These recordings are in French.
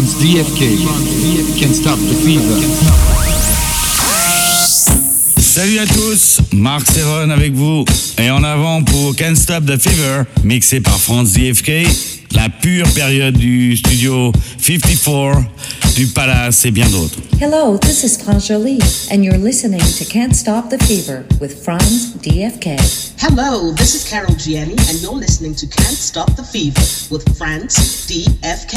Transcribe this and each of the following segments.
France DFK. Can't stop the fever. Salut à tous, Marc Serron avec vous. Et en avant pour Can't Stop the Fever, mixé par France DFK, la pure période du studio 54, du Palace et bien d'autres. Hello, this is France Jolie, and you're listening to Can't Stop the Fever with Franz DFK. Hello, this is Carol Gianni, and you're listening to Can't Stop the Fever with France DFK.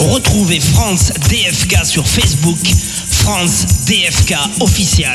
Retrouvez France DFK sur Facebook, France DFK officiel.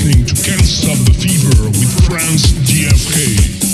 listening to Can't Stop the Fever with Franz GFK.